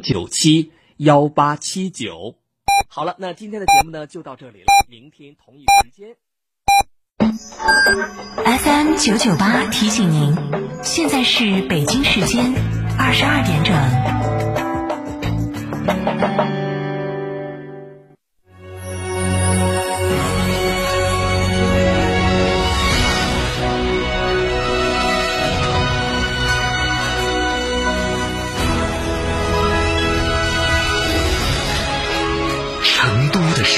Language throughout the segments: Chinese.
九七幺八七九。好了，那今天的节目呢就到这里了，明天同一时间。FM 九九八提醒您，现在是北京时间二十二点整。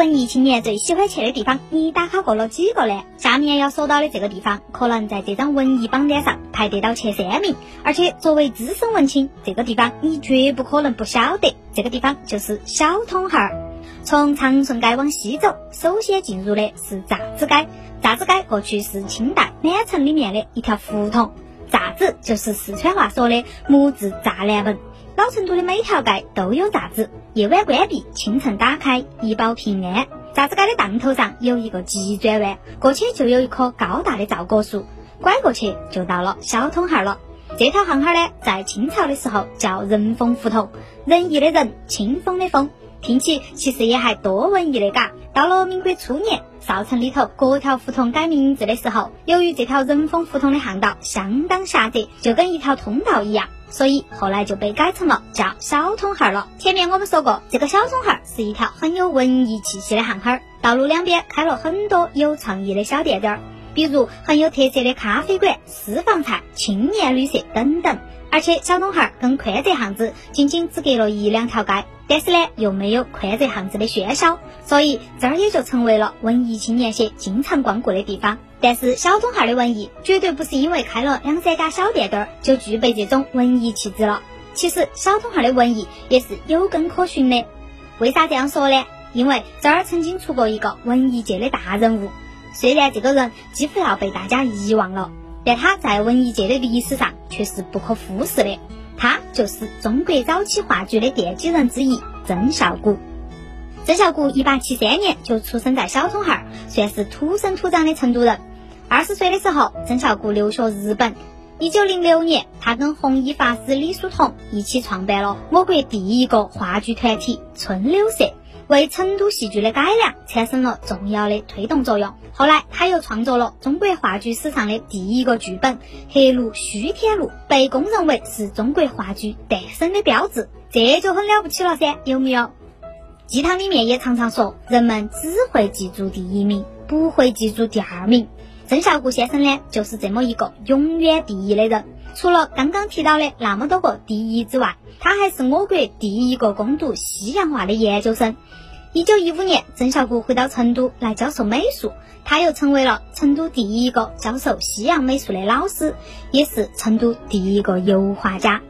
文艺青年最喜欢去的地方，你打卡过了几个呢？下面要说到的这个地方，可能在这张文艺榜单上排得到前三名。而且作为资深文青，这个地方你绝不可能不晓得。这个地方就是小通号。从长顺街往西走，首先进入的是榨子街。榨子街过去是清代满城里面的一条胡同，栅子就是四川话说的木质栅栏门。老成都的每条街都有栅子，夜晚关闭，清晨打开，以保平安。咋子街的档头上有一个急转弯，过去就有一棵高大的皂果树，拐过去就到了小通号了。这条巷号呢，在清朝的时候叫仁风胡同，仁义的仁，清风的风，听起其实也还多文艺的嘎。到了民国初年，少城里头各条胡同改名字的时候，由于这条仁丰胡同的巷道相当狭窄，就跟一条通道一样。所以后来就被改成了叫小通号了。前面我们说过，这个小通号是一条很有文艺气息的巷号，道路两边开了很多有创意的小店店，比如很有特色的咖啡馆、私房菜、青年旅社等等。而且小通号跟宽窄巷子仅仅只隔了一两条街，但是呢又没有宽窄巷子的喧嚣，所以这儿也就成为了文艺青年些经常光顾的地方。但是小通号的文艺绝对不是因为开了两三家小店店儿就具备这种文艺气质了。其实小通号的文艺也是有根可循的。为啥这样说呢？因为这儿曾经出过一个文艺界的大人物，虽然这个人几乎要被大家遗忘了，但他在文艺界的历史上却是不可忽视的。他就是中国早期话剧的奠基人之一曾孝谷。曾孝谷一八七三年就出生在小通号，算是土生土长的成都人。二十岁的时候，曾孝谷留学日本。一九零六年，他跟弘一法师李叔同一起创办了我国第一个话剧团体春柳社，为成都戏剧的改良产生了重要的推动作用。后来，他又创作了中国话剧史上的第一个剧本《黑鹿须天录》，被公认为是中国话剧诞生的标志。这就很了不起了噻，有没有？鸡汤里面也常常说，人们只会记住第一名，不会记住第二名。曾孝谷先生呢，就是这么一个永远第一的人。除了刚刚提到的那么多个第一之外，他还是我国第一个攻读西洋画的研究生。一九一五年，曾孝谷回到成都来教授美术，他又成为了成都第一个教授西洋美术的老师，也是成都第一个油画家。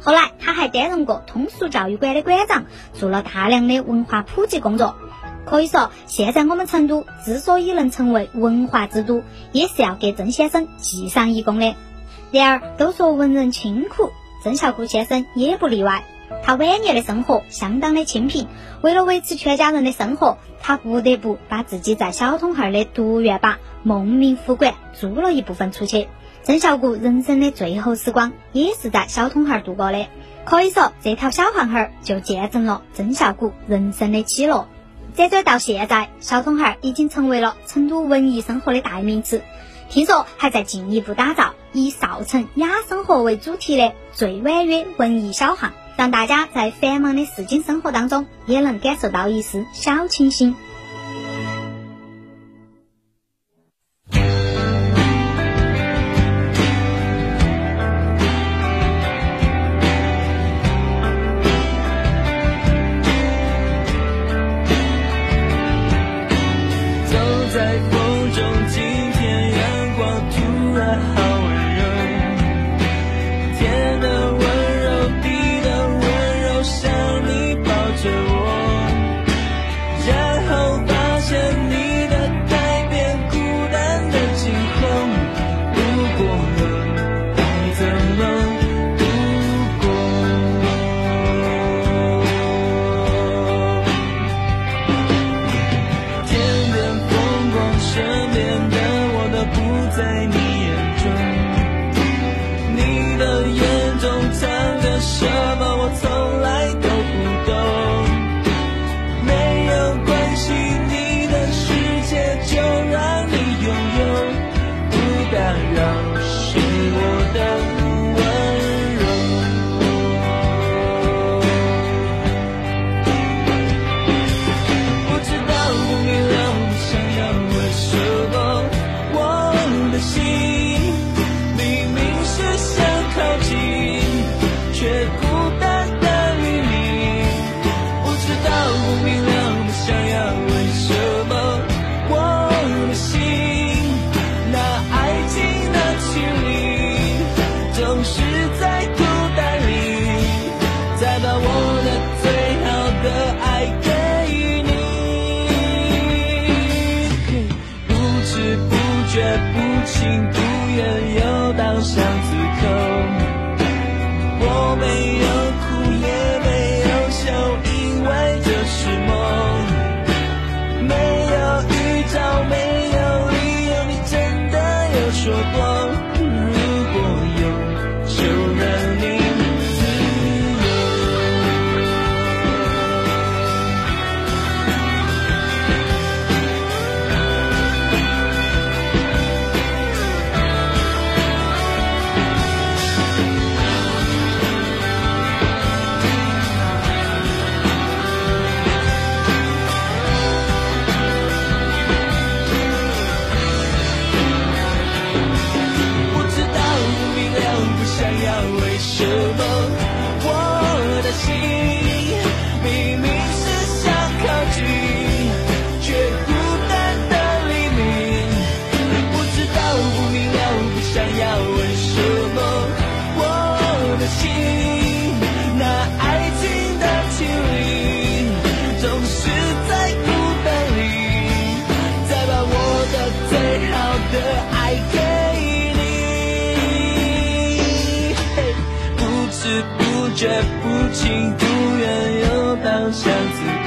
后来，他还担任过通俗教育馆的馆长，做了大量的文化普及工作。可以说，现在我们成都之所以能成为文化之都，也是要给曾先生记上一功的。然而，都说文人清苦，曾孝谷先生也不例外。他晚年的生活相当的清贫，为了维持全家人的生活，他不得不把自己在小通号的独院坝梦明府馆租了一部分出去。曾孝谷人生的最后时光也是在小通号度过的。可以说，这条小巷号就见证了曾孝谷人生的起落。辗转到现在，小通号已经成为了成都文艺生活的代名词。听说还在进一步打造以少城雅生活为主题的最婉约文艺小巷，让大家在繁忙的市井生活当中也能感受到一丝小清新。却不情不愿又到巷子口。我没有哭也没有笑因为这是梦。没有预兆没有理由你真的有说过要为什么？我的心箱子。